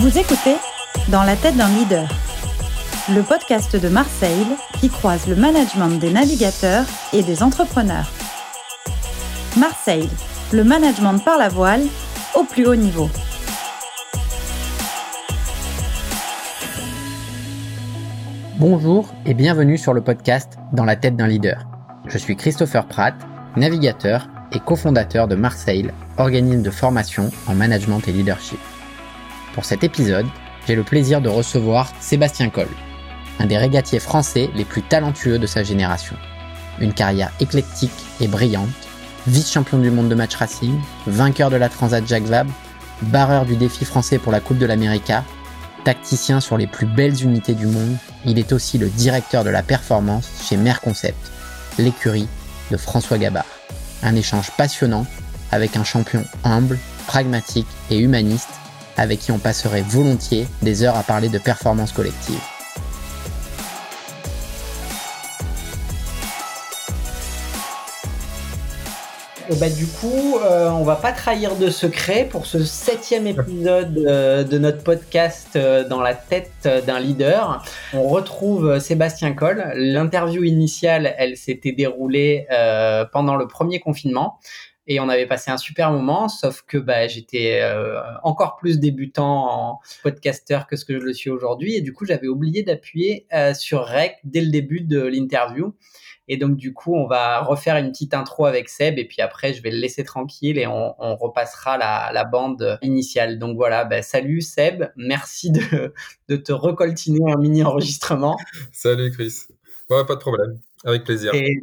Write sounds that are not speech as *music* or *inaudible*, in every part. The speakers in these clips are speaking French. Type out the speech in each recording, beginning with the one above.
Vous écoutez Dans la tête d'un leader, le podcast de Marseille qui croise le management des navigateurs et des entrepreneurs. Marseille, le management par la voile au plus haut niveau. Bonjour et bienvenue sur le podcast Dans la tête d'un leader. Je suis Christopher Pratt, navigateur et cofondateur de Marseille, organisme de formation en management et leadership. Pour cet épisode, j'ai le plaisir de recevoir Sébastien Coll, un des régatiers français les plus talentueux de sa génération. Une carrière éclectique et brillante, vice-champion du monde de match racing, vainqueur de la Transat Jacques Vabre, barreur du défi français pour la Coupe de l'América, tacticien sur les plus belles unités du monde, il est aussi le directeur de la performance chez Merconcept, l'écurie de François Gabard. Un échange passionnant avec un champion humble, pragmatique et humaniste avec qui on passerait volontiers des heures à parler de performance collective. Et bah, du coup, euh, on va pas trahir de secret pour ce septième épisode euh, de notre podcast euh, dans la tête d'un leader. On retrouve Sébastien Coll. L'interview initiale, elle s'était déroulée pendant le premier confinement et on avait passé un super moment, sauf que bah, j'étais euh, encore plus débutant en podcasteur que ce que je le suis aujourd'hui, et du coup j'avais oublié d'appuyer euh, sur Rec dès le début de l'interview. Et donc du coup, on va refaire une petite intro avec Seb, et puis après je vais le laisser tranquille et on, on repassera la, la, bande initiale. Donc voilà, bah, salut Seb, merci de, de te recoltiner un mini enregistrement. Salut Chris, ouais, pas de problème, avec plaisir. Et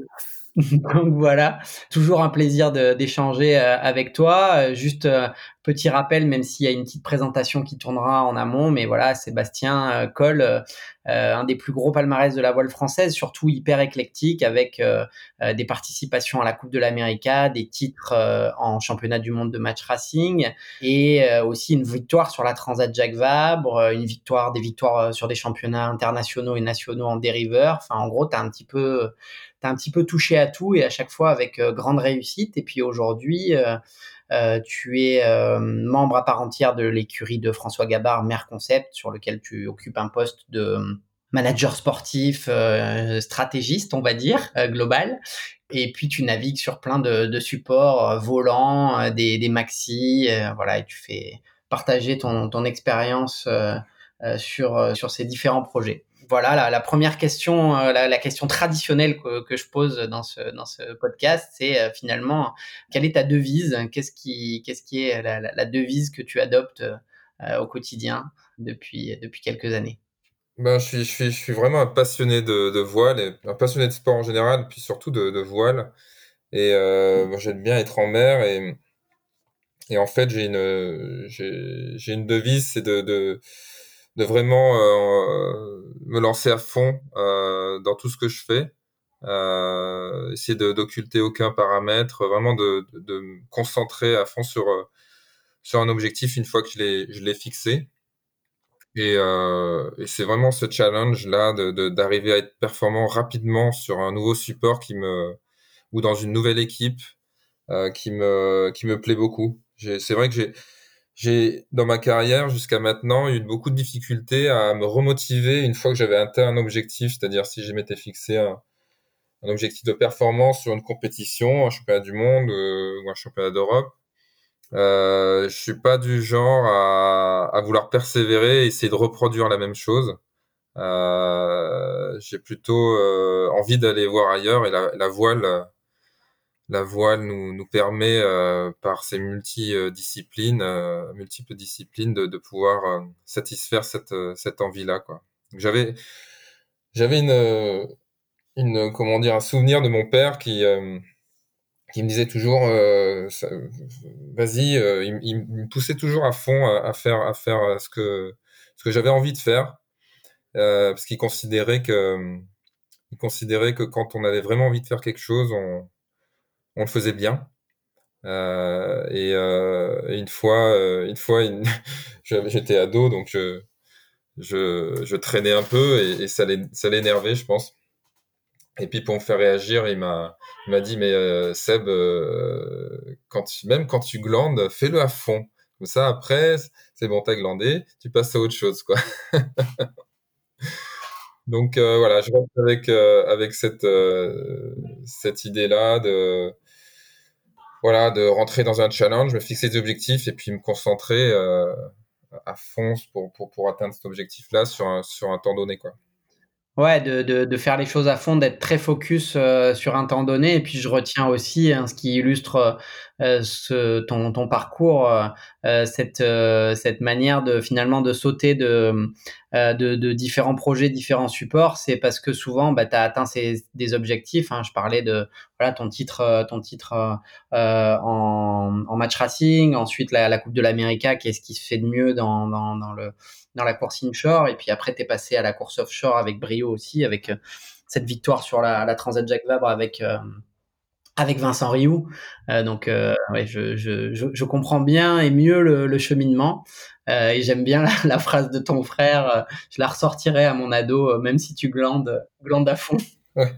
*laughs* Donc voilà, toujours un plaisir d'échanger euh, avec toi. Euh, juste euh, petit rappel, même s'il y a une petite présentation qui tournera en amont, mais voilà, Sébastien Coll, un des plus gros palmarès de la voile française, surtout hyper éclectique, avec des participations à la Coupe de l'América, des titres en championnat du monde de match racing, et aussi une victoire sur la Transat Jacques Vabre, une victoire, des victoires sur des championnats internationaux et nationaux en dériveur. Enfin, en gros, tu as un petit peu un petit peu touché à tout et à chaque fois avec euh, grande réussite. Et puis aujourd'hui, euh, euh, tu es membre à part entière de l'écurie de François Gabard, Mère Concept, sur lequel tu occupes un poste de manager sportif, stratégiste, on va dire, global. Et puis tu navigues sur plein de, supports volants, des, des maxi, voilà, et tu fais partager ton, expérience sur ces différents projets voilà, la, première question, euh, la, question traditionnelle que, je pose dans ce, dans ce podcast, c'est euh, finalement, quelle est ta devise? Qu'est-ce qui, qu'est-ce qui est la, devise que tu adoptes euh, au quotidien depuis, depuis quelques années? Ben, je, suis, je, suis, je suis vraiment un passionné de, voile, et un passionné de sport en général, puis surtout de, voile. Et j'aime bien être en mer. Et, et en fait, j'ai une, j'ai, une devise, c'est de de vraiment euh, me lancer à fond euh, dans tout ce que je fais, euh, essayer d'occulter aucun paramètre, vraiment de, de, de, me concentrer à fond sur sur un objectif une fois que je l'ai fixé. Et, et c'est vraiment ce challenge là de d'arriver à être performant rapidement sur un nouveau support qui me ou dans une nouvelle équipe qui me qui me plaît beaucoup. C'est vrai que j'ai j'ai, dans ma carrière jusqu'à maintenant, eu beaucoup de difficultés à me remotiver une fois que j'avais atteint un objectif, c'est-à-dire si je m'étais fixé un, un, objectif de performance sur une compétition, un championnat du monde euh, ou un championnat d'Europe. Euh, je suis pas du genre à, à, vouloir persévérer et essayer de reproduire la même chose. Euh, j'ai plutôt euh, envie d'aller voir ailleurs et la, la voile la voile nous, nous permet, euh, par ses multidisciplines, euh, multiples disciplines, de, de pouvoir euh, satisfaire cette, cette envie-là. Quoi. J'avais, j'avais une, une, comment dire, un souvenir de mon père qui, qui me disait toujours, vas-y, il, il, me poussait toujours à fond à, faire, à faire ce que, ce que j'avais envie de faire, parce qu'il considérait que, il considérait que quand on avait vraiment envie de faire quelque chose, on on le faisait bien. Euh, et, euh, une fois, euh, une fois, *laughs* j'étais ado, donc je, traînais un peu et, et ça l'énervait, je pense. Et puis pour me faire réagir, il m'a, dit mais Seb, même quand tu glandes, fais-le à fond. Comme ça, après, c'est bon, t'as glandé, tu passes à autre chose, quoi. *laughs* Donc voilà, je reste avec cette cette idée-là de voilà de rentrer dans un challenge, me fixer des objectifs et puis me concentrer à fond pour, pour pour atteindre cet objectif-là sur un sur un temps donné quoi. Ouais, de, de, de, faire les choses à fond, d'être très focus euh, sur un temps donné. Et puis je retiens aussi hein, ce qui illustre euh, ce, ton, ton parcours, euh, cette, cette manière de finalement de sauter de, de, de, différents projets, différents supports. C'est parce que souvent, bah, tu as atteint ces, des objectifs. Hein. Je parlais de voilà, ton titre, ton titre en, en match racing, ensuite la, la Coupe de l'Amérique, qu'est-ce qui se fait de mieux dans, dans, dans le dans la course inshore. Et puis après, tu es passé à la course offshore avec brio aussi, avec euh, cette victoire sur la, la Transat Jacques Vabre avec, euh, avec Vincent Rioux. Euh, donc, ouais, je, je, je, comprends bien et mieux le, le cheminement. et j'aime bien la, la, phrase de ton frère. je la ressortirai à mon ado, même si tu glandes, glandes à fond. Ouais.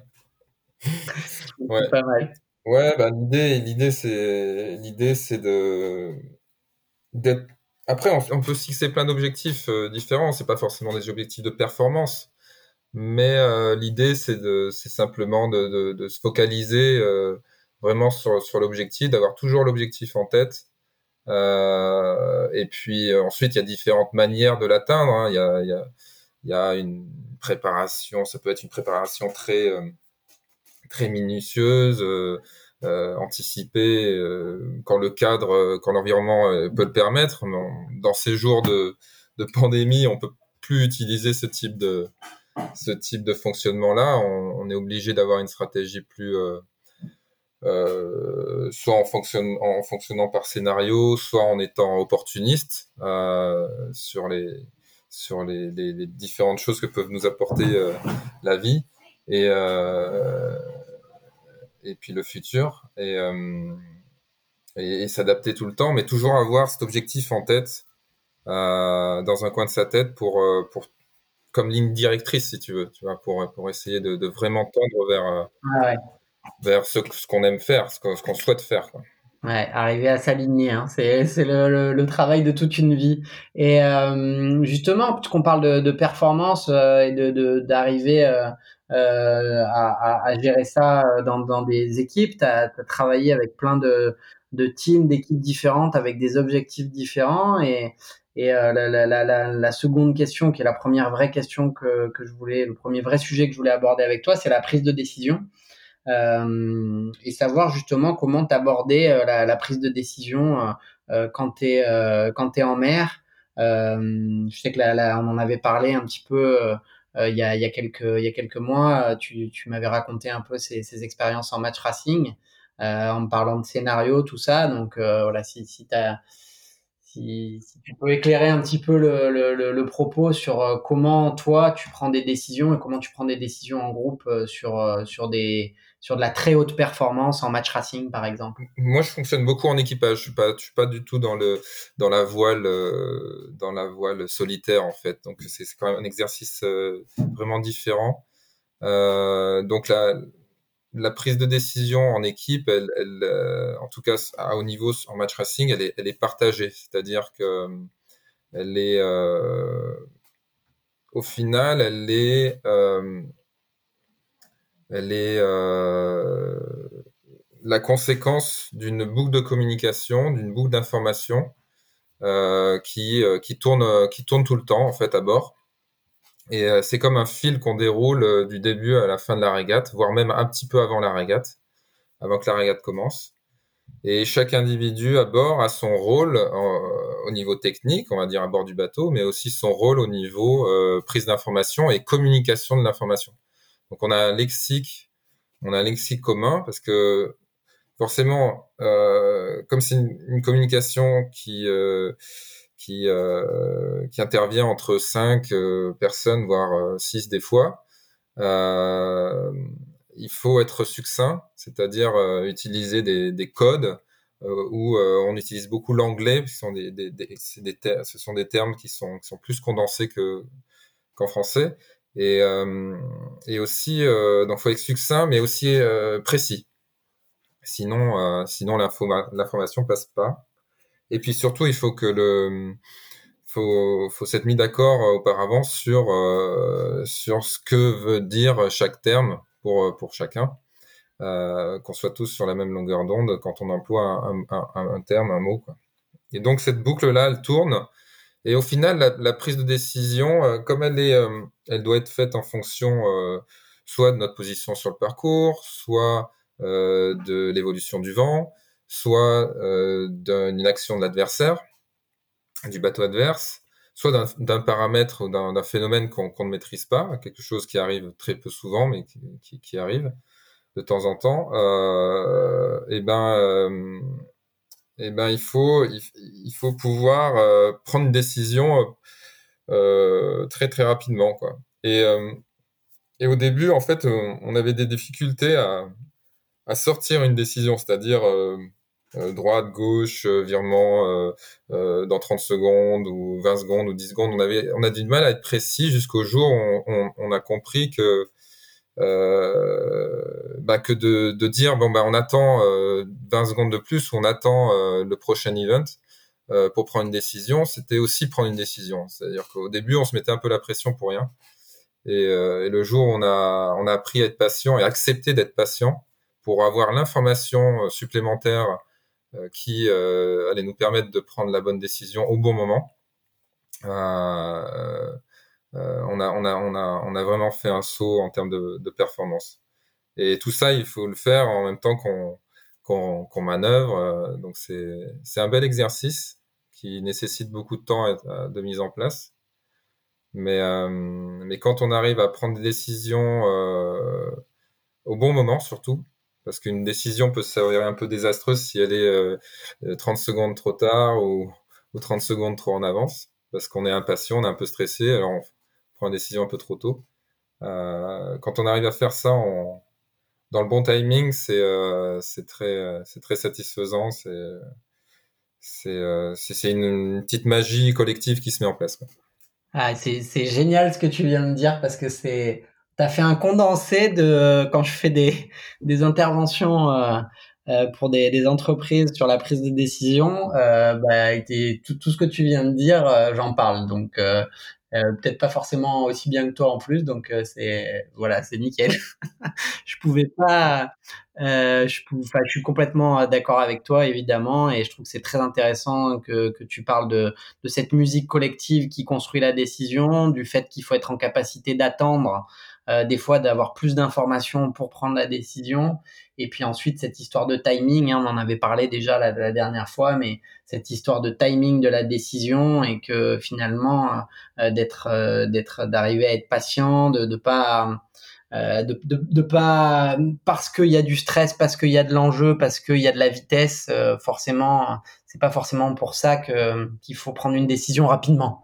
ouais. Pas mal. Ouais, bah, l'idée, l'idée, c'est, l'idée, c'est de, d'être après, on, peut fixer plein d'objectifs euh, différents. C'est pas forcément des objectifs de performance, mais euh, l'idée, c'est simplement de, de, de, se focaliser euh, vraiment sur, l'objectif, d'avoir toujours l'objectif en tête. Et puis ensuite, il y a différentes manières de l'atteindre. Hein. Il, y a, y y a une préparation. Ça peut être une préparation très très minutieuse anticiper euh, quand le cadre, euh, quand l'environnement peut le permettre. Dans ces jours de, de pandémie, on peut plus utiliser ce type de ce type de fonctionnement-là. On, on, est obligé d'avoir une stratégie plus euh, soit en, fonctionne, en fonctionnant par scénario, soit en étant opportuniste euh, sur les sur les, les, les, différentes choses que peuvent nous apporter euh, la vie. Et, et puis le futur et, euh, et, s'adapter tout le temps, mais toujours avoir cet objectif en tête, euh, dans un coin de sa tête pour, euh, pour comme ligne directrice, si tu veux, tu vois, pour, pour essayer de, de vraiment tendre vers, ah ouais. vers ce, ce qu'on aime faire, ce qu'on, souhaite faire. Quoi. Ouais, arriver à s'aligner, hein. c'est, c'est le, le, le, travail de toute une vie. Et euh, justement, puisqu'on parle de, de performance euh, et de, de, d'arriver euh, à, à, gérer ça dans, dans des équipes. Tu as, travaillé avec plein de, de teams, d'équipes différentes, avec des objectifs différents. Et, et euh, la, la, la, la, seconde question, qui est la première vraie question que, que je voulais, le premier vrai sujet que je voulais aborder avec toi, c'est la prise de décision. Euh, et savoir justement comment t'aborder euh, la, la, prise de décision euh, quand tu es, es en mer. je sais que là, on en avait parlé un petit peu euh, il, y a, il, y a quelques, il y a quelques mois, tu, tu m'avais raconté un peu ces, ces expériences en match racing, euh, en parlant de scénario, tout ça. Donc euh, voilà, si, si, si, tu peux éclairer un petit peu le, le, le, propos sur comment toi tu prends des décisions et comment tu prends des décisions en groupe sur, sur des, sur de la très haute performance en match racing, par exemple Moi, je fonctionne beaucoup en équipage. Je suis pas, suis pas du tout dans le dans la voile euh, dans la voile solitaire en fait. Donc c'est quand même un exercice euh, vraiment différent. Euh, donc la prise de décision en équipe, elle, en tout cas à haut niveau en match racing, elle est, elle est partagée. C'est-à-dire que elle est au final, elle est elle est euh, la conséquence d'une boucle de communication, d'une boucle d'information euh, qui, euh, qui, tourne, qui tourne tout le temps en fait à bord. Et euh, c'est comme un fil qu'on déroule euh, du début à la fin de la régate, voire même un petit peu avant la régate, avant que la régate commence. Et chaque individu à bord a son rôle au niveau technique, on va dire à bord du bateau, mais aussi son rôle au niveau euh, prise d'information et communication de l'information. Donc on a un lexique, on a un lexique commun parce que forcément, euh, comme c'est une, communication qui euh, qui euh, qui intervient entre cinq personnes voire six des fois, il faut être succinct, c'est-à-dire utiliser des, des codes où on utilise beaucoup l'anglais, ce sont des, termes qui sont, plus condensés que qu'en français. Et, euh, et aussi, euh, donc faut être succinct, mais aussi euh, précis. Sinon, sinon l'information passe pas. Et puis surtout, il faut que le faut, faut s'être mis d'accord auparavant sur sur ce que veut dire chaque terme pour pour chacun, qu'on soit tous sur la même longueur d'onde quand on emploie un, un, un, terme, un mot. Et donc cette boucle là, elle tourne. Et au final, la, prise de décision, comme elle est, elle doit être faite en fonction soit de notre position sur le parcours, soit euh, de l'évolution du vent, soit euh, d'une action de l'adversaire, du bateau adverse, soit d'un paramètre ou d'un phénomène qu'on ne maîtrise pas, quelque chose qui arrive très peu souvent, mais qui, arrive de temps en temps. Euh, et ben, euh, et ben, il faut, il, faut pouvoir euh, prendre une décision très très rapidement, quoi. Et et au début, en fait, on avait des difficultés à, à sortir une décision, c'est-à-dire euh, euh droite, gauche, euh, virement euh, dans 30 secondes ou 20 secondes ou 10 secondes. On avait, on a du mal à être précis jusqu'au jour où on, a compris que bah, que de, de, dire bon bah on attend 20 secondes de plus ou on attend le prochain event pour prendre une décision, c'était aussi prendre une décision. C'est-à-dire qu'au début on se mettait un peu la pression pour rien. Et, et, le jour où on a, on a appris à être patient et accepter d'être patient, pour avoir l'information euh, supplémentaire euh, qui euh, allait nous permettre de prendre la bonne décision au bon moment. On, a, on, a, on, a, on a vraiment fait un saut en termes de, de performance. Et tout ça, il faut le faire en même temps qu'on qu'on manœuvre. Donc c'est un bel exercice qui nécessite beaucoup de temps de mise en place. Mais, euh, mais quand on arrive à prendre des décisions euh, au bon moment, surtout, parce qu'une décision peut s'avérer un peu désastreuse si elle est 30 euh, secondes trop tard ou, 30 secondes trop en avance, parce qu'on est impatient, on est un peu stressé, alors prend une décision un peu trop tôt. Euh, quand on arrive à faire ça dans le bon timing, c'est euh, très, satisfaisant, c'est c'est une, petite magie collective qui se met en place. Ah, c'est génial ce que tu viens de dire parce que c'est tu as fait un condensé de quand je fais des, interventions euh, euh, pour des, entreprises sur la prise de décision. Euh, bah, tout, tout, ce que tu viens de dire, euh, j'en parle. Donc, euh, euh, peut-être pas forcément aussi bien que toi en plus. Donc, c'est voilà, c'est nickel. *laughs* je pouvais pas. je, je suis complètement d'accord avec toi, évidemment, et je trouve que c'est très intéressant que, que tu parles de, de cette musique collective qui construit la décision, du fait qu'il faut être en capacité d'attendre euh, des fois d'avoir plus d'informations pour prendre la décision. Et puis ensuite, cette histoire de timing, hein, on en avait parlé déjà la, dernière fois, mais cette histoire de timing de la décision et que finalement, euh, euh, d'être, d'être, d'arriver à être patient, de, de pas, de, pas parce qu'il y a du stress, parce qu'il y a de l'enjeu, parce qu'il y a de la vitesse, forcément, c'est pas forcément pour ça qu'il faut prendre une décision rapidement.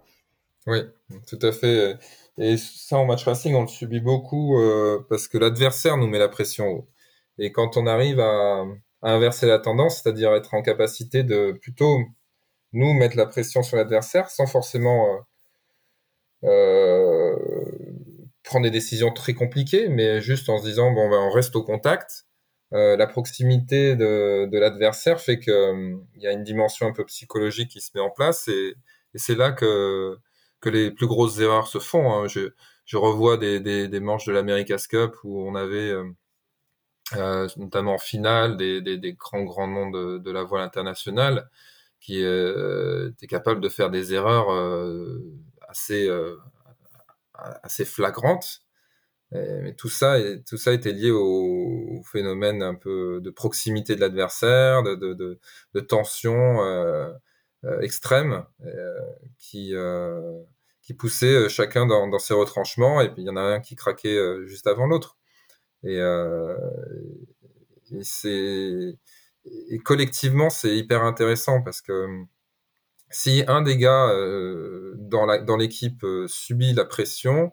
Oui, tout à fait. Et ça, en match racing, on le subit beaucoup euh, parce que l'adversaire nous met la pression Et quand on arrive à, inverser la tendance, c'est-à-dire être en capacité de plutôt nous mettre la pression sur l'adversaire sans forcément euh, euh, prendre des décisions très compliquées, mais juste en se disant bon ben on reste au contact. La proximité de, l'adversaire fait que euh, il y a une dimension un peu psychologique qui se met en place et c'est là que que les plus grosses erreurs se font. Hein. Je, revois des, manches de l'America's Cup où on avait euh, euh, notamment en finale des, grands grands noms de, la voile internationale qui euh, étaient capables de faire des erreurs assez flagrantes. mais tout ça, tout ça était lié au, phénomène un peu de proximité de l'adversaire, de, tension extrême qui qui poussaient euh, chacun dans, ses retranchements, et puis il y en a un qui craquait euh, juste avant l'autre. Et, euh, et collectivement c'est hyper intéressant parce que si un des gars dans l'équipe subit la pression,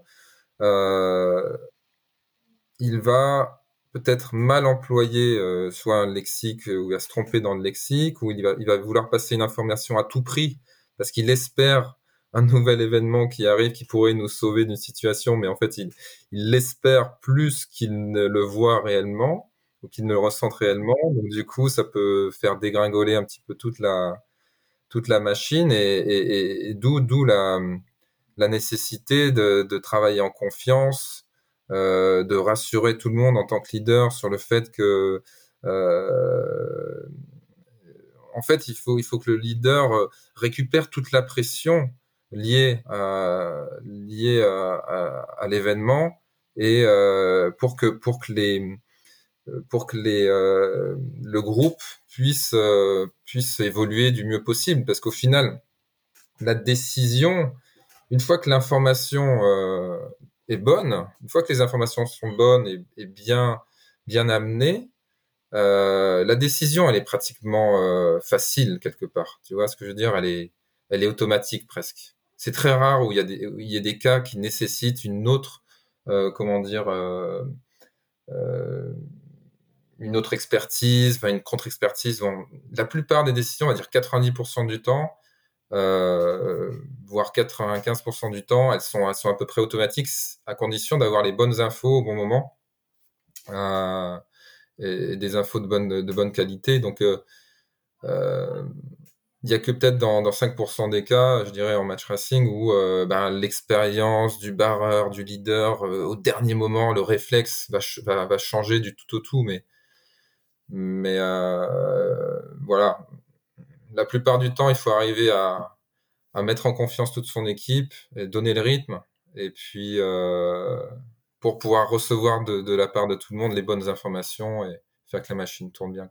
il va peut-être mal employer soit un lexique ou il va se tromper dans le lexique ou il va il va vouloir passer une information à tout prix parce qu'il espère un nouvel événement qui arrive qui pourrait nous sauver d'une situation, mais en fait, il l'espère plus qu'il ne le voit réellement ou qu'il ne le ressent réellement. Donc, du coup, ça peut faire dégringoler un petit peu toute la, toute la machine et, d'où d'où la, la nécessité de, de travailler en confiance, euh, de rassurer tout le monde en tant que leader sur le fait que euh, en fait il faut il faut que le leader euh, récupère toute la pression liée à à, l'événement et euh, pour que pour que les pour que les euh, le groupe puisse euh, puisse évoluer du mieux possible parce qu'au final la décision une fois que l'information est bonne, une fois que les informations sont bonnes et, bien bien amenées, la décision elle est pratiquement facile quelque part. Tu vois ce que je veux dire? Elle est elle est automatique presque. C'est très rare où il y a des cas qui nécessitent une autre euh, comment dire euh, euh, une autre expertise, une contre-expertise. La plupart des décisions, on va dire 90% du temps, voire 95% du temps, elles sont, à peu près automatiques à condition d'avoir les bonnes infos au bon moment et, des infos de bonne, qualité. Donc, il y a que peut-être dans, dans 5% des cas, je dirais en match racing, où euh, ben, l'expérience du barreur, du leader, euh, au dernier moment, le réflexe va, changer du tout au tout. Mais, mais voilà, la plupart du temps, il faut arriver à, mettre en confiance toute son équipe et donner le rythme. Et puis, euh, pour pouvoir recevoir de, la part de tout le monde les bonnes informations et faire que la machine tourne bien.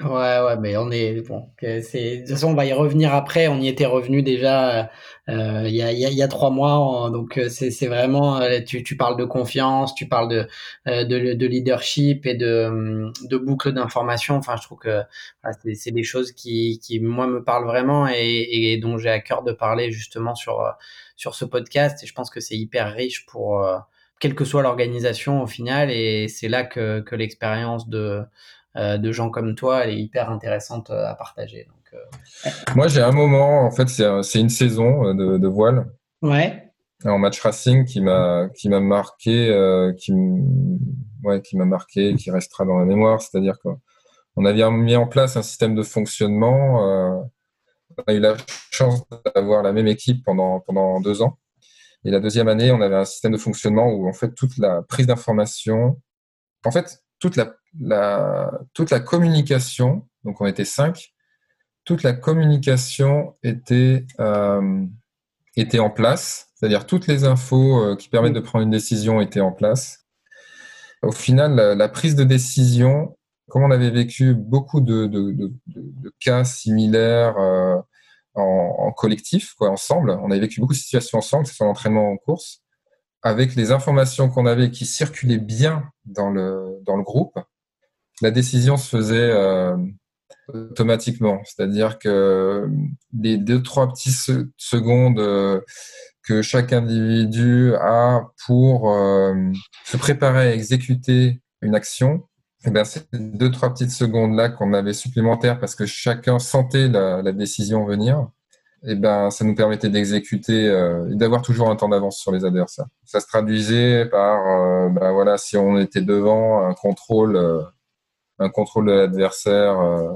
Ouais, ouais, mais on est bon. C'est de toute façon, on va y revenir après. On y était revenu déjà euh, il y, a, il, y a, trois mois. donc euh, c'est c'est vraiment. Euh, tu, tu parles de confiance, tu parles de de, de leadership et de de boucle d'information. Enfin, je trouve que c'est des choses qui qui moi me parlent vraiment et, et dont j'ai à cœur de parler justement sur sur ce podcast. Et je pense que c'est hyper riche pour quelle que soit l'organisation au final. Et c'est là que que l'expérience de euh, de gens comme toi, elle est hyper intéressante euh, à partager. Donc, euh, Moi, j'ai un moment, en fait, c'est une saison de, de, voile. Ouais. En match racing qui m'a qui m'a marqué, euh, qui ouais, qui m'a marqué, qui restera dans la mémoire. C'est-à-dire qu'on avait mis en place un système de fonctionnement. Euh, on a eu la chance d'avoir la même équipe pendant pendant deux ans. Et la deuxième année, on avait un système de fonctionnement où en fait toute la prise d'information, en fait toute la la, toute la communication, donc on était cinq, toute la communication était, euh, était en place, c'est-à-dire toutes les infos euh, qui permettent de prendre une décision étaient en place. Au final, la, prise de décision, comme on avait vécu beaucoup de, cas similaires euh, en, collectif, quoi, ensemble, on avait vécu beaucoup de situations ensemble, que ce soit l'entraînement en course, avec les informations qu'on avait qui circulaient bien dans le, dans le groupe, la décision se faisait euh, automatiquement. C'est-à-dire que les deux, trois petites secondes euh, que chaque individu a pour euh, se préparer à exécuter une action, eh c'est deux, trois petites secondes-là qu'on avait supplémentaires parce que chacun sentait la, décision venir. Eh ça nous permettait d'exécuter et d'avoir toujours un temps d'avance sur les adversaires. Ça se traduisait par, ben voilà, si on était devant un contrôle un contrôle de l'adversaire euh,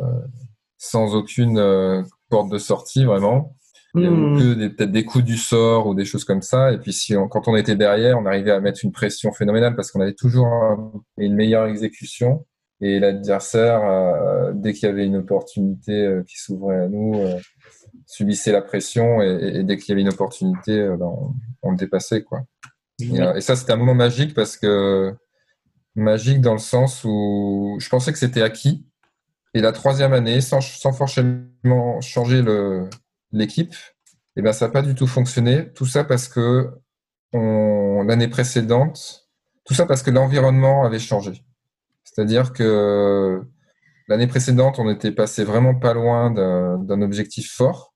sans aucune euh, porte de sortie vraiment. Il y avait hmm. peut-être des coups du sort ou des choses comme ça. Et puis si quand on était derrière, on arrivait à mettre une pression phénoménale parce qu'on avait toujours une meilleure exécution. Et l'adversaire, euh, dès qu'il y avait une opportunité qui s'ouvrait à nous, subissait la pression. Et, dès qu'il y avait une opportunité, ben, on, le dépassait. Quoi. Et, et ça, c'était un moment magique parce que magique dans le sens où je pensais que c'était acquis. Et la troisième année, sans, sans forcément changer l'équipe, eh ben, ça n'a pas du tout fonctionné. Tout ça parce que l'année précédente, tout ça parce que l'environnement avait changé. C'est-à-dire que l'année précédente, on était passé vraiment pas loin d'un objectif fort.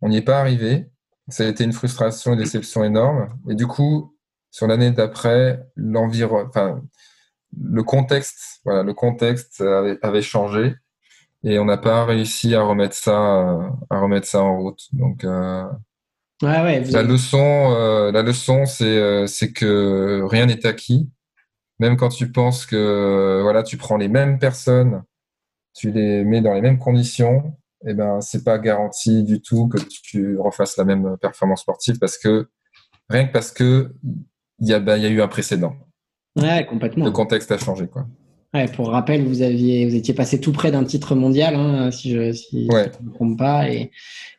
On n'y est pas arrivé. Ça a été une frustration, une déception énorme. Et du coup, sur l'année d'après, l'environnement, le contexte, voilà, le contexte avait, avait changé et on n'a pas réussi à remettre ça, à remettre ça en route. Donc, euh, ouais, la leçon, euh, la leçon, c'est, euh, c'est que rien n'est acquis. Même quand tu penses que, voilà, tu prends les mêmes personnes, tu les mets dans les mêmes conditions, eh ben, c'est pas garanti du tout que tu refasses la même performance sportive parce que rien que parce que il y a, ben, y a eu un précédent. Ouais, complètement. Le contexte a changé, quoi. Ouais, pour rappel, vous aviez, vous étiez passé tout près d'un titre mondial, hein, si je, si, ne me trompe pas. Et,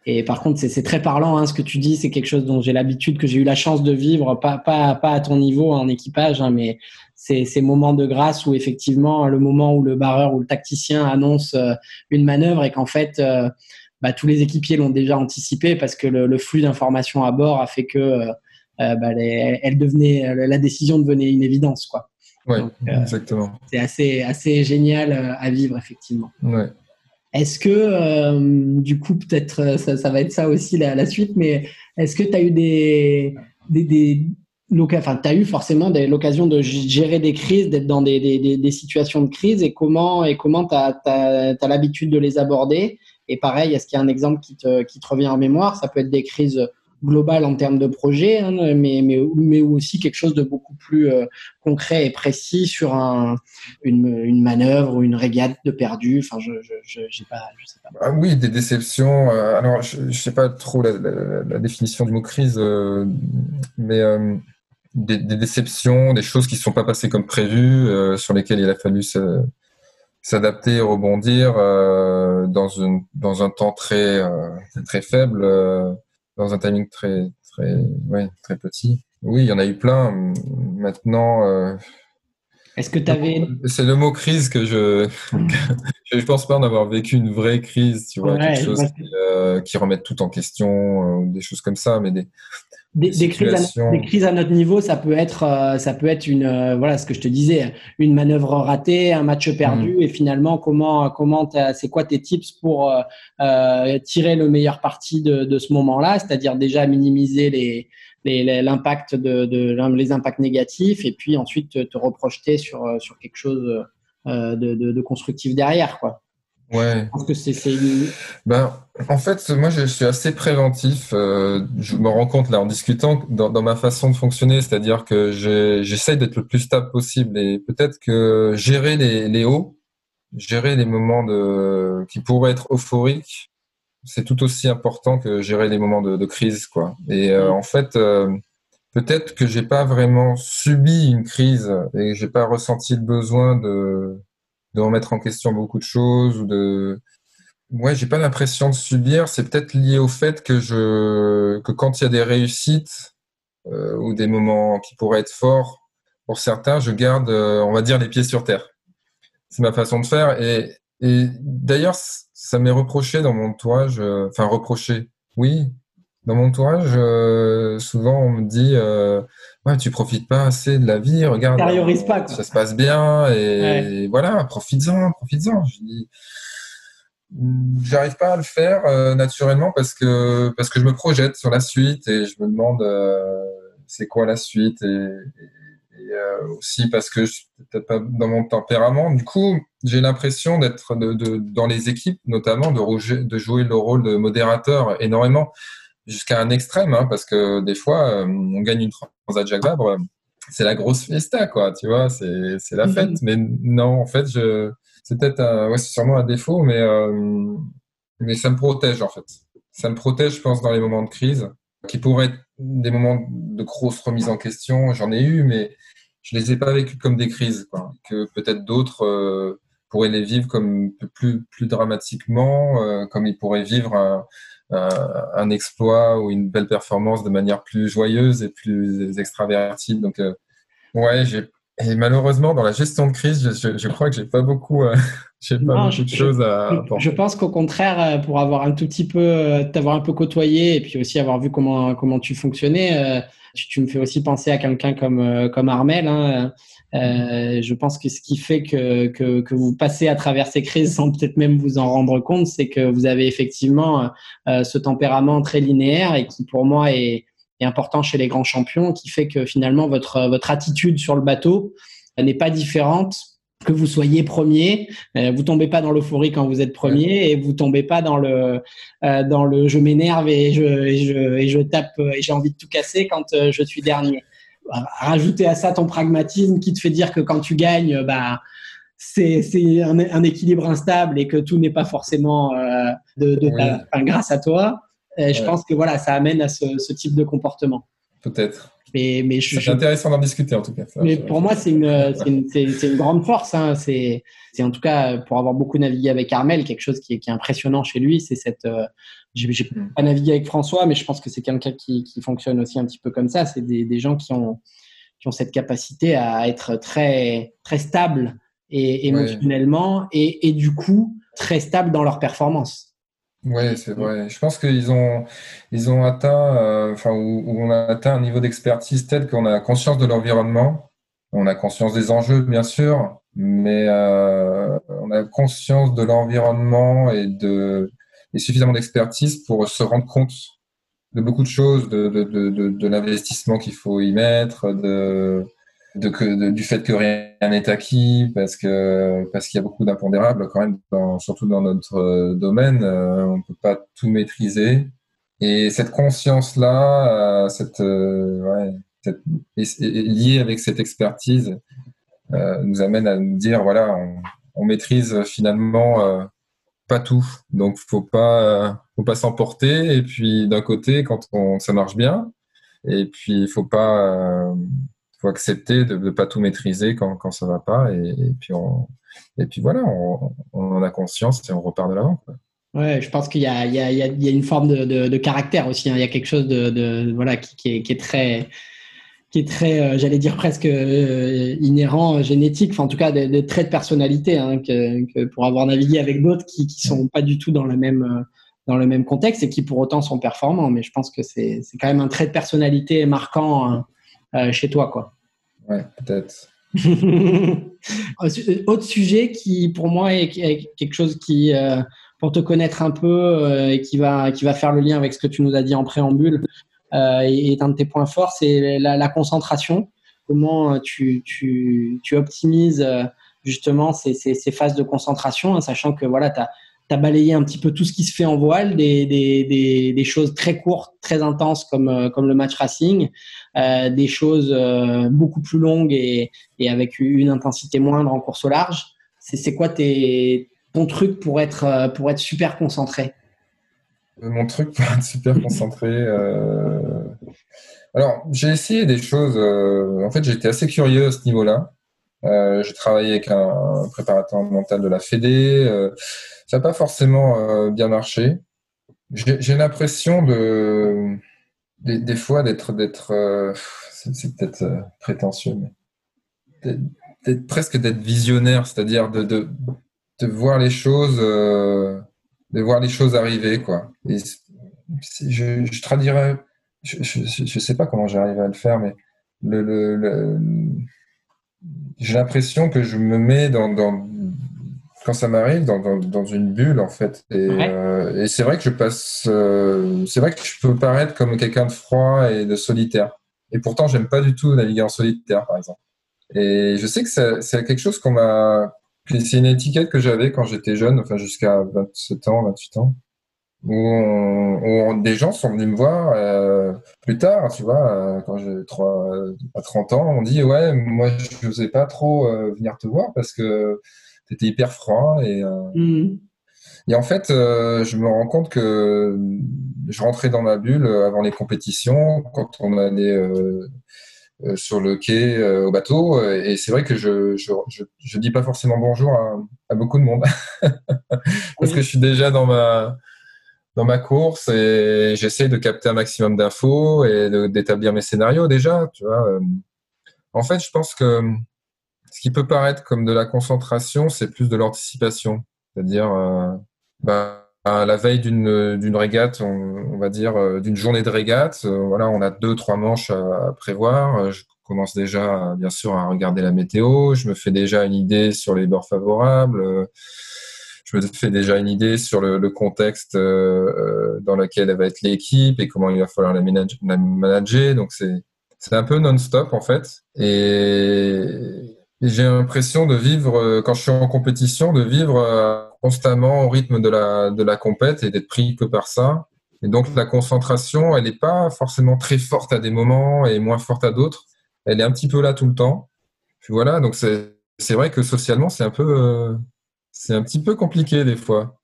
et par contre, c'est très parlant, hein, ce que tu dis. C'est quelque chose dont j'ai l'habitude, que j'ai eu la chance de vivre, pas, pas, pas à ton niveau en équipage, hein, mais c'est ces moments de grâce où effectivement, le moment où le barreur ou le tacticien annonce euh, une manœuvre et qu'en fait, euh, bah, tous les équipiers l'ont déjà anticipé parce que le, le flux d'informations à bord a fait que euh, bah, elle devenait, la décision devenait une évidence, quoi. Euh, exactement. C'est assez, assez génial euh, à vivre, effectivement. Ouais. Est-ce que, euh, du coup, peut-être ça, ça, va être ça aussi la, la suite, mais est-ce que tu as eu des. des, des Enfin, tu as eu forcément l'occasion de gérer des crises, d'être dans des, des, des, situations de crise et comment et comment tu as, as, l'habitude de les aborder? Et pareil, est-ce qu'il y a un exemple qui te, qui te revient en mémoire? Ça peut être des crises global en termes de projet, hein, mais, mais, mais aussi quelque chose de beaucoup plus euh, concret et précis sur un, une, manœuvre ou une régate de perdu. Enfin, je, pas. Ah oui, des déceptions. Euh, alors, je ne sais pas trop la, définition du mot crise, euh, mais des, déceptions, des choses qui ne sont pas passées comme prévu, sur lesquelles il a fallu s'adapter, rebondir dans, une, dans un temps très, très faible dans un timing très, très, ouais, très petit. Oui, il y en a eu plein. Maintenant. Euh, Est-ce que tu avais. C'est le mot crise que je. *laughs* je pense pas en avoir vécu une vraie crise, tu vois, quelque chose qui, euh, qui tout en question, euh, des choses comme ça, mais des, des, crises à, notre niveau, ça peut être, euh, ça peut être une, euh, voilà, ce que je te disais, une manœuvre ratée, un match perdu, mm. et finalement, comment, comment, c'est quoi tes tips pour euh, tirer le meilleur parti de, de ce moment-là, c'est-à-dire déjà minimiser les, l'impact de, de, les impacts négatifs, et puis ensuite te, te reprojeter sur, sur quelque chose de, de, de constructif derrière, quoi. Ouais. Que c'est Ben, en fait, moi, je suis assez préventif. Euh, je me rends compte là en discutant dans, dans ma façon de fonctionner, c'est-à-dire que j'essaye d'être le plus stable possible et peut-être que gérer les, les hauts, gérer les moments de qui pourraient être euphoriques, c'est tout aussi important que gérer les moments de, de crise, quoi. Et euh, en fait. Euh, peut-être que j'ai pas vraiment subi une crise et j'ai pas ressenti le besoin de de remettre en question beaucoup de choses ou de ouais j'ai pas l'impression de subir. C'est peut-être lié au fait que je que quand il y a des réussites euh, ou des moments qui pourraient être forts pour certains je garde euh, on va dire les pieds sur terre. C'est ma façon de faire. Et, et d'ailleurs ça m'est reproché dans mon entourage euh, enfin reproché oui dans mon entourage souvent on me dit ouais, tu profites pas assez de la vie, regarde. pas, Ça se passe bien et, voilà, profites-en, profites-en. Je dis, j'arrive pas à le faire euh, naturellement parce que parce que je me projette sur la suite et je me demande euh, c'est quoi la suite et, euh, aussi parce que je suis peut-être pas dans mon tempérament. Du coup, j'ai l'impression d'être de, de, dans les équipes, notamment de, de jouer le rôle de modérateur énormément jusqu'à un extrême, hein, parce que des fois, euh, on gagne une transat Jacques Vabre, euh, c'est la grosse fiesta, quoi, tu vois, c'est, c'est la fête. Mhm. Mais non, en fait, je, c'est peut-être, ouais, c'est sûrement un défaut, mais, euh, mais ça me protège, en fait. Ça me protège, je pense, dans les moments de crise, qui pourraient être des moments de grosse remise en question. J'en ai eu, mais je les ai pas vécus comme des crises, quoi. Que peut-être d'autres pourraient les vivre comme plus, plus dramatiquement, comme ils pourraient vivre un, un, exploit ou une belle performance de manière plus joyeuse et plus extravertie. Donc, euh, ouais, j'ai et malheureusement, dans la gestion de crise, je, je, crois que j'ai pas beaucoup, euh, j'ai pas beaucoup je, de choses à. Je, pense qu'au contraire, euh, pour avoir un tout petit peu, t'avoir un peu côtoyé et puis aussi avoir vu comment comment tu fonctionnais, tu, tu, me fais aussi penser à quelqu'un comme comme Armel. Hein, euh, je pense que ce qui fait que, que, que, vous passez à travers ces crises sans peut-être même vous en rendre compte, c'est que vous avez effectivement euh, ce tempérament très linéaire et qui pour moi est, est, important chez les grands champions, qui fait que finalement votre, votre attitude sur le bateau n'est pas différente que vous soyez premier, euh, vous tombez pas dans l'euphorie quand vous êtes premier et vous tombez pas dans le euh, dans le je m'énerve et je, et je et je tape et j'ai envie de tout casser quand je suis dernier rajouter à ça ton pragmatisme qui te fait dire que quand tu gagnes, bah, c'est un, un, équilibre instable et que tout n'est pas forcément euh, de, de grâce à toi. Je pense que voilà, ça amène à ce, ce type de comportement. Peut-être. Mais, mais c'est intéressant d'en discuter en tout cas. mais pour moi, c'est une, une, une, grande force. Hein. C'est en tout cas pour avoir beaucoup navigué avec Armel, quelque chose qui est, qui est impressionnant chez lui. C'est cette. Euh, j'ai hmm. pas navigué avec François, mais je pense que c'est quelqu'un qui, qui, fonctionne aussi un petit peu comme ça. C'est des, des, gens qui ont, qui ont cette capacité à être très, très stable et émotionnellement et, et du coup très stable dans leur performance. Oui, c'est vrai. Je pense qu'ils ont, ils ont atteint, euh, enfin, où, on a atteint un niveau d'expertise tel qu'on a conscience de l'environnement, on a conscience des enjeux, bien sûr, mais euh, on a conscience de l'environnement et de et suffisamment d'expertise pour se rendre compte de beaucoup de choses, de, de, de, de l'investissement qu'il faut y mettre, de de, que, du fait que rien n'est acquis, parce que parce qu'il y a beaucoup d'impondérables quand même, surtout dans notre euh, domaine, euh, on peut pas tout maîtriser. Et cette conscience-là, euh, cette, ouais, liée avec cette expertise, nous amène à nous dire voilà, on, on maîtrise finalement pas tout, donc faut pas faut pas s'emporter. Et puis d'un côté, quand on, ça marche bien, et puis il faut pas faut accepter de ne pas tout maîtriser quand, quand ça va pas. Et, puis, on, et puis voilà, on, en a conscience et on repart de l'avant. Ouais, je pense qu'il y, y, y, y a, une forme de, de, caractère aussi. Hein. Il y a quelque chose de, de voilà qui, qui, est, qui, est, très qui est très, euh, j'allais dire presque euh, inhérent, génétique, enfin en tout cas des, traits de personnalité, hein, que, pour avoir navigué avec d'autres qui qui sont pas du tout dans le même euh, dans le même contexte et qui pour autant sont performants. Mais je pense que c'est quand même un trait de personnalité marquant hein. Euh, chez toi, quoi. Ouais, peut-être. *laughs* Autre sujet qui, pour moi, est, quelque chose qui, euh, pour te connaître un peu euh, et qui va, qui va faire le lien avec ce que tu nous as dit en préambule, est un de tes points forts, c'est la, concentration. Comment tu, tu, tu optimises justement ces, ces, ces, phases de concentration, hein, sachant que voilà, tu as tu balayé un petit peu tout ce qui se fait en voile, des, des, des, choses très courtes, très intenses comme, euh, comme le match racing, euh, des choses euh, beaucoup plus longues et, et, avec une intensité moindre en course au large. C'est quoi ton truc pour être, pour être super concentré? Mon truc pour être super concentré. Alors, j'ai essayé des choses. En fait, été assez curieux à ce niveau-là. j'ai travaillé avec un préparateur mental de la Fédé. Ça n'a pas forcément euh, bien marché. J'ai l'impression de des, fois d'être d'être euh, c'est peut-être euh, prétentieux mais presque d'être visionnaire, c'est-à-dire de, de, de voir les choses de voir les choses arriver quoi. Et je, je je, je, sais pas comment j'arrive à le faire mais le, le, j'ai l'impression que je me mets dans, quand ça m'arrive dans, dans, dans, une bulle en fait. Et, euh, et c'est vrai que je passe euh, c'est vrai que je peux paraître comme quelqu'un de froid et de solitaire. Et pourtant j'aime pas du tout naviguer en solitaire par exemple. Et je sais que c'est quelque chose qu'on m'a c'est une étiquette que j'avais quand j'étais jeune enfin jusqu'à 27 ans 28 ans où, on, où des gens sont venus me voir euh, plus tard tu vois euh, quand j'ai à 30 ans on dit ouais moi je n'osais pas trop euh, venir te voir parce que c'était hyper froid et euh, mm. et en fait euh, je me rends compte que je rentrais dans ma bulle avant les compétitions quand on allait euh, sur le quai au bateau et c'est vrai que je, je, je, dis pas forcément bonjour à, beaucoup de monde. *laughs* Parce que je suis déjà dans ma dans ma course et j'essaie de capter un maximum d'infos et d'établir mes scénarios déjà tu vois en fait je pense que ce qui peut paraître comme de la concentration, c'est plus de l'anticipation. C'est-à-dire, euh, bah, à la veille d'une régate, on, va dire euh, d'une journée de régate, euh, voilà, on a deux trois manches à, prévoir. Je commence déjà, bien sûr, à regarder la météo. Je me fais déjà une idée sur les bords favorables. je me fais déjà une idée sur le, le contexte dans lequel va être l'équipe et comment il va falloir la, la manager. Donc c'est c'est un peu non-stop en fait. Et et j'ai l'impression de vivre, euh, quand je suis en compétition, de vivre euh, constamment au rythme de la, de la compète et d'être pris que par ça. Et donc la concentration, elle n'est pas forcément très forte à des moments et moins forte à d'autres. Elle est un petit peu là tout le temps. Puis voilà, donc c'est c'est vrai que socialement, c'est un peu, c'est un petit peu compliqué des fois.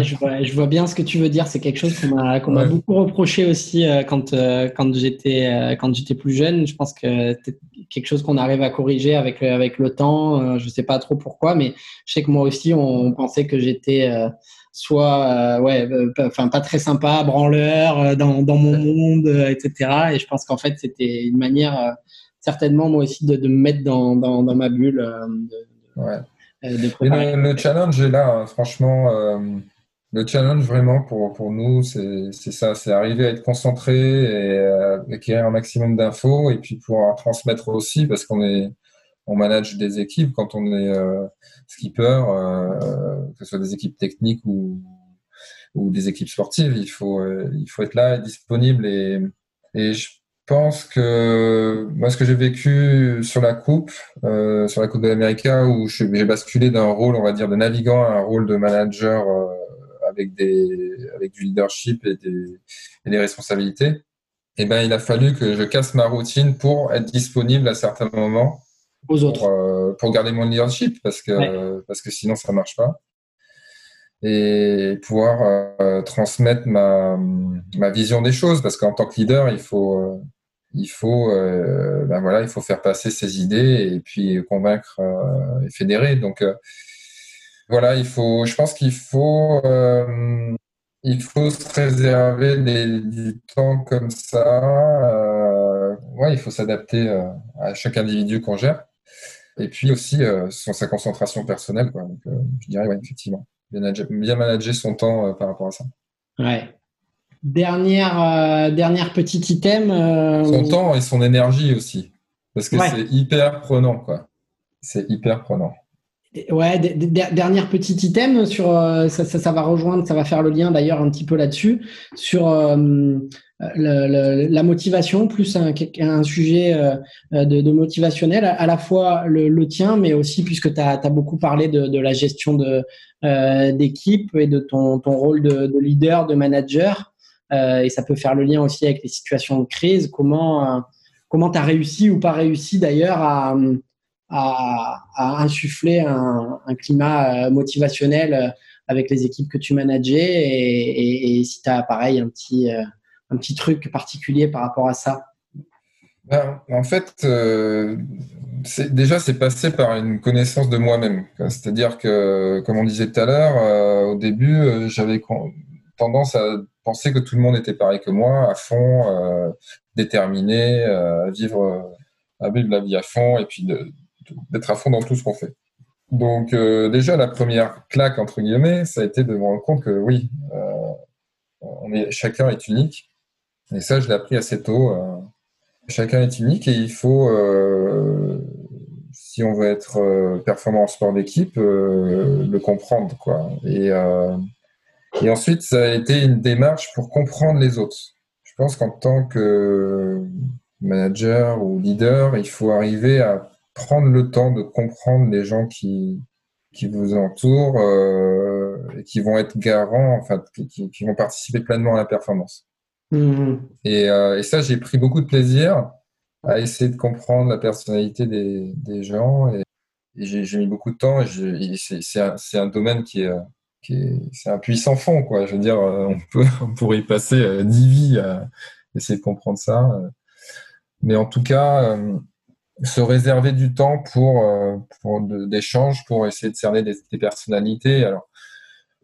Je, vois, je, vois, bien ce que tu veux dire. C'est quelque chose qu'on m'a beaucoup reproché aussi euh, quand, euh, quand j'étais euh, quand j'étais plus jeune. Je pense que c'est quelque chose qu'on arrive à corriger avec, avec le temps. je sais pas trop pourquoi, mais je sais que moi aussi, on, pensait que j'étais soit ouais, enfin pas très sympa, branleur dans, dans mon monde, etc. Et je pense qu'en fait, c'était une manière certainement moi aussi de, de me mettre dans, dans, dans ma bulle. De, ouais. Euh, le, challenge est là, hein. franchement. Euh, le challenge vraiment pour, pour nous, c'est ça, c'est arriver à être concentré et euh, acquérir un maximum d'infos et puis pouvoir transmettre aussi parce qu'on est on manage des équipes quand on est skipper, que ce soit des équipes techniques ou, ou des équipes sportives, il faut il faut être là, et disponible et et je pense que moi, ce que j'ai vécu sur la coupe, euh, sur la coupe de l'Amérique, où j'ai basculé d'un rôle, on va dire, de navigant à un rôle de manager euh, avec des avec du leadership et des, et des responsabilités. Et eh ben, il a fallu que je casse ma routine pour être disponible à certains moments aux autres pour, euh, pour garder mon leadership parce que parce que sinon ça marche pas et pouvoir transmettre ma, ma vision des choses parce qu'en tant que leader il faut il faut, euh, ben voilà, il faut faire passer ses idées et puis convaincre euh, et fédérer. Donc euh, voilà, il faut, je pense qu'il faut, il faut se réserver du temps comme ça. ouais, il faut s'adapter à chaque individu qu'on gère. Et puis aussi sur sa concentration personnelle. Quoi. Je dirais, ouais, effectivement, bien manager, son temps par rapport à ça. Ouais. Dernière, euh, dernière petite item. Euh, son temps et son énergie aussi. Parce que c'est hyper prenant, quoi. C'est hyper prenant. Ouais, dernière petite item sur euh, ça, ça, va rejoindre, ça va faire le lien d'ailleurs un petit peu là-dessus sur la motivation plus un, un sujet de, motivationnel à, la fois le, tien, mais aussi puisque tu as, beaucoup parlé de, la gestion de d'équipe et de ton, ton rôle de, de leader, de manager. Euh, et ça peut faire le lien aussi avec les situations de crise. Comment euh, comment tu as réussi ou pas réussi d'ailleurs à, insuffler un, climat euh, motivationnel avec les équipes que tu manageais et, si tu as pareil un petit, un petit truc particulier par rapport à ça? Ben, En fait, déjà, c'est passé par une connaissance de moi-même. C'est-à-dire que, comme on disait tout à l'heure, au début, j'avais tendance à penser que tout le monde était pareil que moi, à fond, euh, déterminé, euh, à vivre, à vivre la vie à fond et puis d'être à fond dans tout ce qu'on fait. Donc euh, déjà la première claque entre guillemets, ça a été de me rendre compte que oui, on est, chacun est unique. Et ça, je l'ai appris assez tôt. chacun est unique et il faut, si on veut être performant en sport d'équipe, le comprendre quoi. Et et ensuite, ça a été une démarche pour comprendre les autres. Je pense qu'en tant que manager ou leader, il faut arriver à prendre le temps de comprendre les gens qui, qui vous entourent euh, et qui vont être garants, enfin, qui, qui, vont participer pleinement à la performance. Mmh. Et, euh, et, ça, j'ai pris beaucoup de plaisir à essayer de comprendre la personnalité des, des gens et, j'ai mis beaucoup de temps et c'est un, un, domaine qui est c'est un puissant fond, quoi. Je veux dire, euh, on peut, *laughs* on pourrait y passer euh, dix vies à essayer de comprendre ça. Euh. Mais en tout cas, se réserver du temps pour, pour d'échanges, pour essayer de cerner des, personnalités. Alors,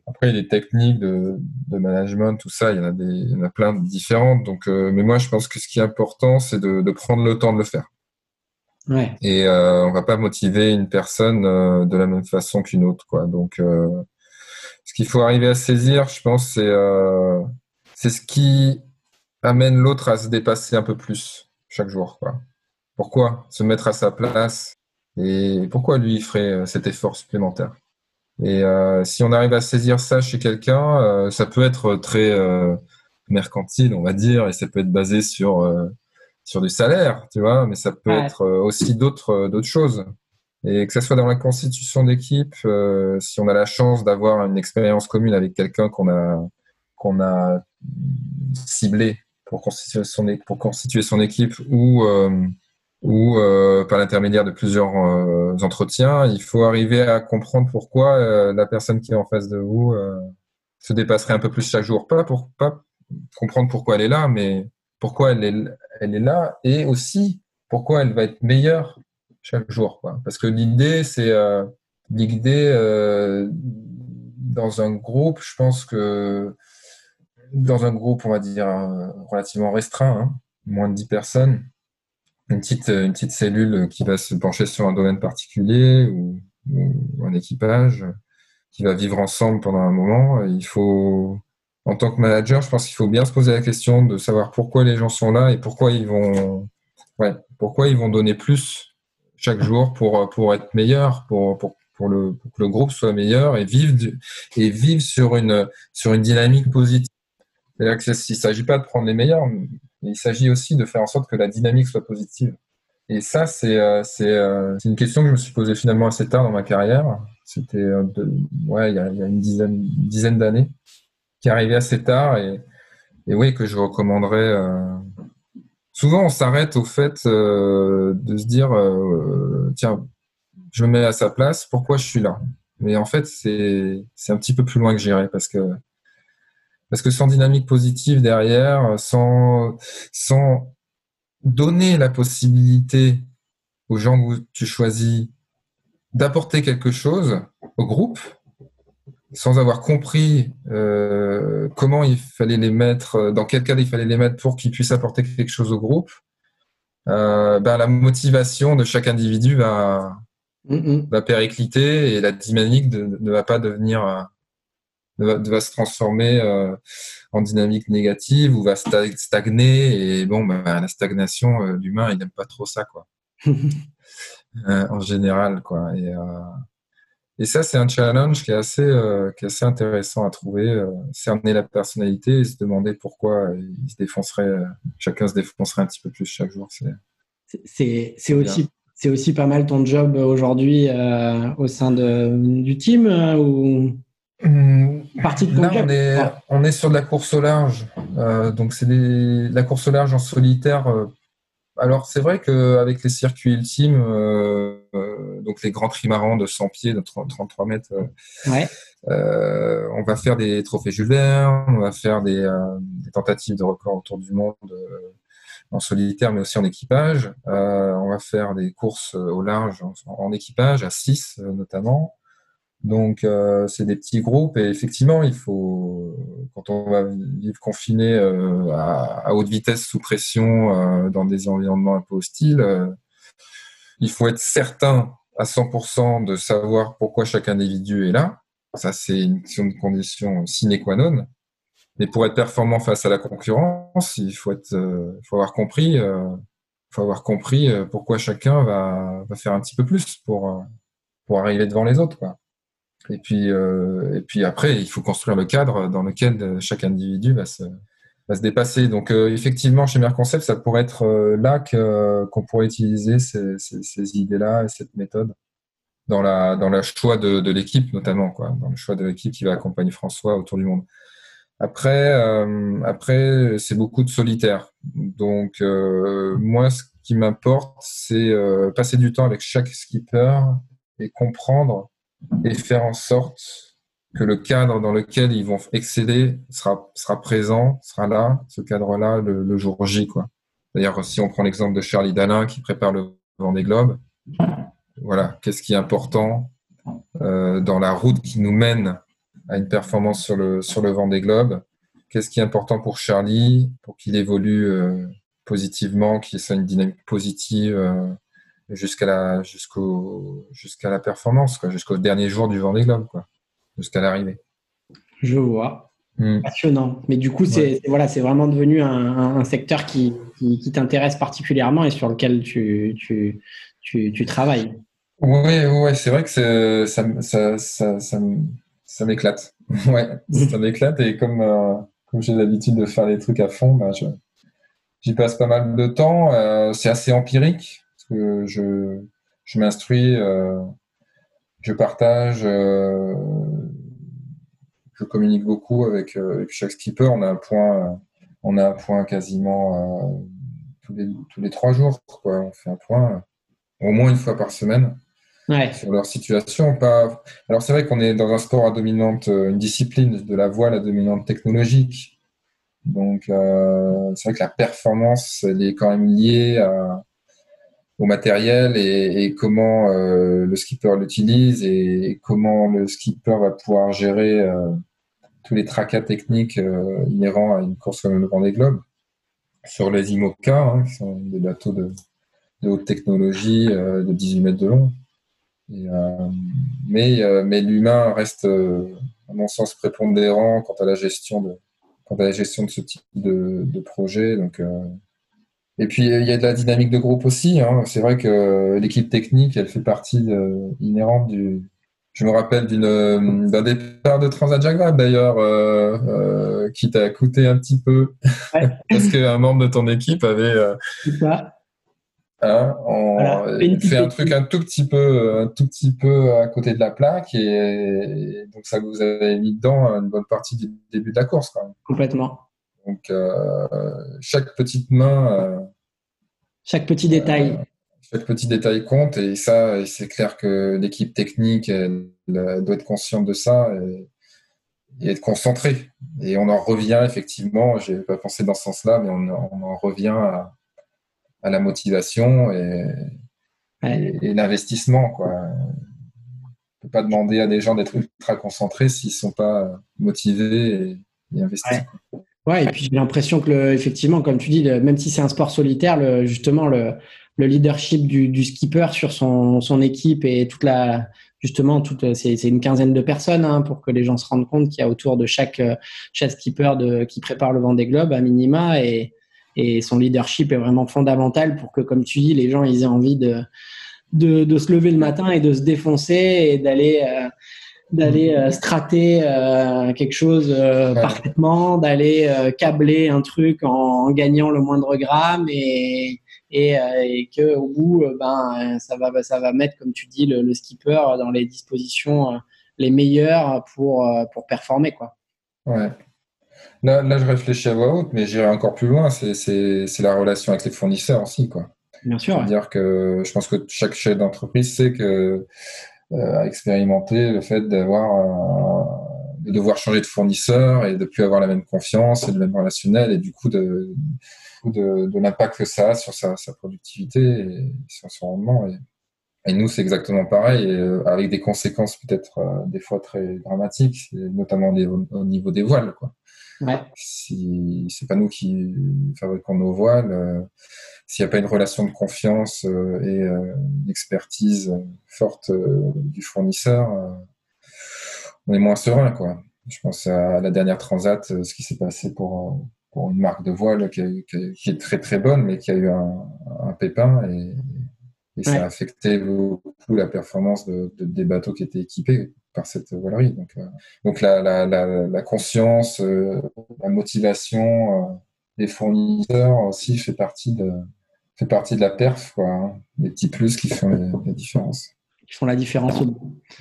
après, les techniques de, de, management, tout ça, il y en a, des, il y en a plein de différentes. Donc, mais moi, je pense que ce qui est important, c'est de, de prendre le temps de le faire. Ouais. Et euh, on va pas motiver une personne de la même façon qu'une autre, quoi. Donc, ce qu'il faut arriver à saisir, je pense, c'est euh, c'est ce qui amène l'autre à se dépasser un peu plus chaque jour. Quoi. Pourquoi se mettre à sa place et pourquoi lui ferait euh, cet effort supplémentaire? Et euh, si on arrive à saisir ça chez quelqu'un, euh, ça peut être très euh, mercantile, on va dire, et ça peut être basé sur euh, sur du salaire, tu vois, mais ça peut être aussi d'autres d'autres choses. Et que ce soit dans la constitution d'équipe, euh, si on a la chance d'avoir une expérience commune avec quelqu'un qu'on a, qu'on a ciblé pour constituer son, pour constituer son équipe ou, euh, ou par l'intermédiaire de plusieurs entretiens, il faut arriver à comprendre pourquoi la personne qui est en face de vous se dépasserait un peu plus chaque jour. Pas pour pas comprendre pourquoi elle est là, mais pourquoi elle est, elle est là et aussi pourquoi elle va être meilleure chaque jour. Quoi. Parce que l'idée, c'est euh, l'idée euh, dans un groupe, je pense que dans un groupe, on va dire, euh, relativement restreint, hein, moins de 10 personnes, une petite, une petite cellule qui va se pencher sur un domaine particulier ou, ou un équipage qui va vivre ensemble pendant un moment, il faut en tant que manager, je pense qu'il faut bien se poser la question de savoir pourquoi les gens sont là et pourquoi ils vont, ouais, pourquoi ils vont donner plus chaque jour pour, pour être meilleurs, pour, pour, pour, le, que le groupe soit meilleur et vivre, et vivre sur, une, sur une dynamique positive. C'est-à-dire qu'il ne s'agit pas de prendre les meilleurs, mais il s'agit aussi de faire en sorte que la dynamique soit positive. Et ça, c'est euh, euh, une question que je me suis posée finalement assez tard dans ma carrière. C'était euh, ouais, il, y a, une dizaine, dizaine d'années qui est arrivé assez tard et, et oui, que je recommanderais. Souvent, on s'arrête au fait euh, de se dire euh, tiens, je me mets à sa place, pourquoi je suis là? Mais en fait, c'est un petit peu plus loin que j'irai parce que parce que sans dynamique positive derrière, sans, sans donner la possibilité aux gens que tu choisis d'apporter quelque chose au groupe, sans avoir compris euh, comment il fallait les mettre, euh, dans quel cadre il fallait les mettre pour qu'ils puissent apporter quelque chose au groupe, euh, ben, la motivation de chaque individu va, va péricliter et la dynamique ne va pas devenir, va, va, se transformer en dynamique négative ou va stagner. Et bon, ben, la stagnation, l'humain, il n'aime pas trop ça, quoi. *laughs* en général, quoi. Et, et ça, c'est un challenge qui est assez, euh, qui est assez intéressant à trouver, euh, cerner la personnalité et se demander pourquoi il se défoncerait, euh, chacun se défoncerait un petit peu plus chaque jour. C'est aussi, c'est aussi pas mal ton job aujourd'hui au sein de, du team ou mmh, partie de Là, on est, on est sur de la course au large. donc, c'est la course au large en solitaire alors c'est vrai qu'avec les circuits ultimes, euh, euh, donc les grands trimarans de 100 pieds, de 33 mètres, euh, on va faire des trophées Jules Verne, on va faire des, tentatives de record autour du monde en solitaire, mais aussi en équipage. on va faire des courses au large en, en équipage, à 6 notamment. Donc, euh, c'est des petits groupes et effectivement, il faut, quand on va vivre confiné euh, à, haute vitesse sous pression euh, dans des environnements un peu hostiles, il faut être certain à 100% de savoir pourquoi chaque individu est là. Ça, c'est une, une, condition sine qua non. Mais pour être performant face à la concurrence, il faut être, faut avoir compris, faut avoir compris pourquoi chacun va, va faire un petit peu plus pour pour arriver devant les autres, quoi. Et puis, euh, et puis après, il faut construire le cadre dans lequel euh, chaque individu va se, va se dépasser. Donc, euh, effectivement, chez Merconcept, ça pourrait être euh, là que, qu'on pourrait utiliser ces, ces, ces idées-là et cette méthode dans la dans le choix de, de l'équipe notamment, quoi, dans le choix de l'équipe qui va accompagner François autour du monde. Après, euh, après, c'est beaucoup de solitaire. Donc, moi, ce qui m'importe, c'est passer du temps avec chaque skipper et comprendre et faire en sorte que le cadre dans lequel ils vont exceller sera, sera présent, sera là, ce cadre-là, le, jour J. D'ailleurs, si on prend l'exemple de Charlie Dalin qui prépare le Vendée Globe, voilà, qu'est-ce qui est important euh, dans la route qui nous mène à une performance sur le, sur le Vendée Globe Qu'est-ce qui est important pour Charlie pour qu'il évolue euh, positivement, qu'il ait une dynamique positive euh, jusqu'à la jusqu'au jusqu'à la performance jusqu'au dernier jour du Vendée Globe quoi jusqu'à l'arrivée. Je vois. Hmm. passionnant. Mais du coup c'est voilà c'est vraiment devenu un, un secteur qui, qui, qui t'intéresse particulièrement et sur lequel tu tu, tu, tu travailles. Oui ouais, c'est vrai que ça ça ça, ça, ça m'éclate. *laughs* Ouais ça m'éclate et comme euh, comme j'ai l'habitude de faire les trucs à fond bah, j'y passe pas mal de temps. Euh, c'est assez empirique que je, je m'instruis, euh, je partage, euh, je communique beaucoup avec, euh, avec, chaque skipper. On a un point, on a un point quasiment tous les, tous les trois jours. Quoi. On fait un point au moins une fois par semaine sur leur situation. Pas... Alors c'est vrai qu'on est dans un sport à dominante, une discipline de la voile à dominante technologique. Donc euh, c'est vrai que la performance, elle est quand même liée au matériel et, comment euh, le skipper l'utilise et, comment le skipper va pouvoir gérer euh, tous les tracas techniques inhérents à une course comme le Vendée Globe. Sur les IMOCA, hein, qui sont des bateaux de, de haute technologie de 18 mètres de long. Euh, mais euh, mais l'humain reste, euh, à mon sens, prépondérant quant à la gestion de, quant à la gestion de ce type de, de projet. Donc, et puis, il y a de la dynamique de groupe aussi. Hein. C'est vrai que l'équipe technique, elle fait partie de, inhérente du. Je me rappelle d'une, d'un départ de Transat Jacques d'ailleurs, euh, qui t'a coûté un petit peu. Ouais. *laughs* Parce qu'un membre de ton équipe avait. Euh, Hein, on fait un truc un tout petit peu, un tout petit peu à côté de la plaque et, donc ça vous avez mis dedans une bonne partie du début de la course quand même. Complètement. Donc euh, chaque petite main, euh, chaque petit détail, euh, chaque petit détail compte et ça, c'est clair que l'équipe technique elle, doit être consciente de ça et, et, être concentrée. Et on en revient effectivement, j'ai pas pensé dans ce sens-là, mais on, on en revient à à la motivation et, l'investissement. Quoi. On peut pas demander à des gens d'être ultra concentrés s'ils sont pas motivés et, investis. Ouais. Et puis j'ai l'impression que, le, effectivement, comme tu dis, même si c'est un sport solitaire, le, justement, le, le leadership du, du, skipper sur son, son, équipe et toute la, justement, toute, c'est, c'est une quinzaine de personnes hein, pour que les gens se rendent compte qu'il y a autour de chaque, chaque skipper de, qui prépare le vent des globes à minima et, et son leadership est vraiment fondamental pour que, comme tu dis, les gens ils aient envie de, de, de se lever le matin et de se défoncer et d'aller euh, d'aller euh, strater euh, quelque chose euh, parfaitement, d'aller câbler un truc en, en, gagnant le moindre gramme et et, et que au bout ben ça va ça va mettre comme tu dis le, le skipper dans les dispositions les meilleures pour pour performer quoi. Ouais. Là, là, je réfléchis à voix haute, mais j'irai encore plus loin. C'est la relation avec les fournisseurs aussi, quoi. Bien sûr. Ouais. dire que je pense que chaque chef d'entreprise sait que euh, a expérimenté le fait d'avoir de devoir changer de fournisseur et de plus avoir la même confiance et le même relationnel et du coup de de, de l'impact que ça a sur sa, sa productivité et sur son rendement. Et, et nous, c'est exactement pareil, et, euh, avec des conséquences peut-être euh, des fois très dramatiques, notamment au, au niveau des voiles. Quoi. Ouais. Si c'est pas nous qui fabriquons nos voiles, euh, s'il n'y a pas une relation de confiance euh, et euh, d'expertise forte euh, du fournisseur, on est moins serein, quoi. Je pense à la dernière transat, ce qui s'est passé pour, pour une marque de voile qui, qui, qui, est très très bonne, mais qui a eu un, un pépin et, et ouais. ça a affecté beaucoup la performance de, de, des bateaux qui étaient équipés par cette voilerie. Donc, euh, donc la, la, la, la conscience, euh, la motivation euh, des fournisseurs aussi fait partie de, fait partie de la perf, quoi. Hein. Les petits plus qui font les, la différence. Qui font la différence.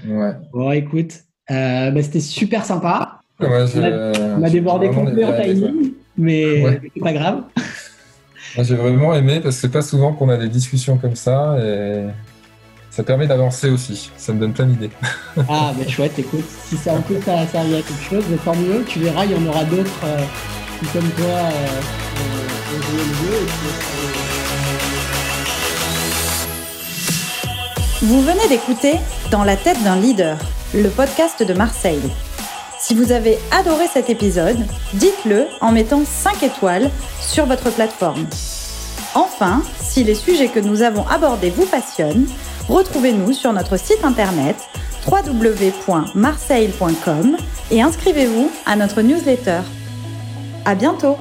Ouais. Bon, écoute, bah, c'était super sympa. Ouais, on, a, on, a, débordé complet en timing, mais ouais. c'est pas grave. J'ai vraiment aimé parce que c'est pas souvent qu'on a des discussions comme ça et ça permet d'avancer aussi. Ça me donne plein d'idées. *laughs* ah, mais chouette, écoute, si ça en peut ça servi à quelque chose, tant mieux. Tu verras, il y en aura d'autres euh, qui, comme toi, euh, ont joué le jeu. Puis... Vous venez d'écouter Dans la tête d'un leader, le podcast de Marseille. Si vous avez adoré cet épisode, dites-le en mettant 5 étoiles sur votre plateforme. Enfin, si les sujets que nous avons abordés vous passionnent, Retrouvez-nous sur notre site internet www.marseille.com et inscrivez-vous à notre newsletter. À bientôt!